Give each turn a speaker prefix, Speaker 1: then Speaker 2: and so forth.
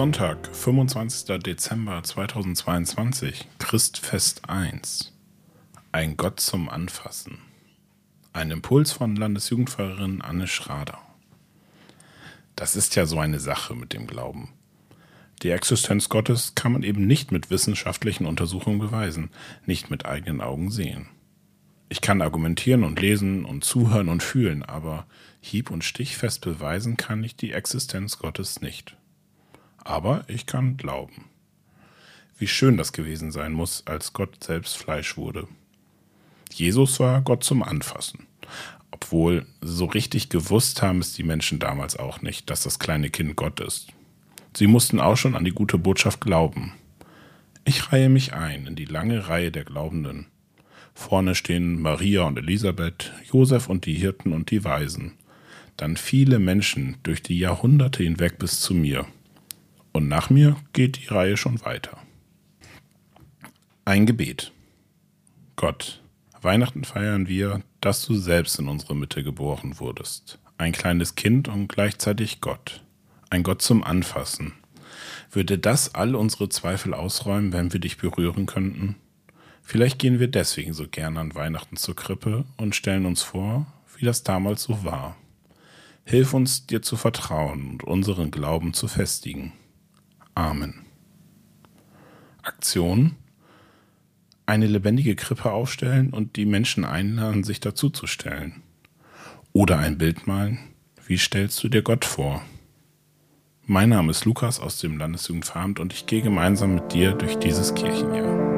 Speaker 1: Sonntag, 25. Dezember 2022, Christfest 1. Ein Gott zum Anfassen. Ein Impuls von Landesjugendpfarrerin Anne Schrader. Das ist ja so eine Sache mit dem Glauben. Die Existenz Gottes kann man eben nicht mit wissenschaftlichen Untersuchungen beweisen, nicht mit eigenen Augen sehen. Ich kann argumentieren und lesen und zuhören und fühlen, aber hieb- und stichfest beweisen kann ich die Existenz Gottes nicht aber ich kann glauben. Wie schön das gewesen sein muss, als Gott selbst Fleisch wurde. Jesus war Gott zum Anfassen. Obwohl so richtig gewusst haben es die Menschen damals auch nicht, dass das kleine Kind Gott ist. Sie mussten auch schon an die gute Botschaft glauben. Ich reihe mich ein in die lange Reihe der Glaubenden. Vorne stehen Maria und Elisabeth, Josef und die Hirten und die Weisen. Dann viele Menschen durch die Jahrhunderte hinweg bis zu mir. Und nach mir geht die Reihe schon weiter. Ein Gebet. Gott, Weihnachten feiern wir, dass du selbst in unsere Mitte geboren wurdest. Ein kleines Kind und gleichzeitig Gott. Ein Gott zum Anfassen. Würde das all unsere Zweifel ausräumen, wenn wir dich berühren könnten? Vielleicht gehen wir deswegen so gern an Weihnachten zur Krippe und stellen uns vor, wie das damals so war. Hilf uns, dir zu vertrauen und unseren Glauben zu festigen. Amen. Aktion. Eine lebendige Krippe aufstellen und die Menschen einladen, sich dazuzustellen. Oder ein Bild malen. Wie stellst du dir Gott vor? Mein Name ist Lukas aus dem Landesjugendveramt und ich gehe gemeinsam mit dir durch dieses Kirchenjahr.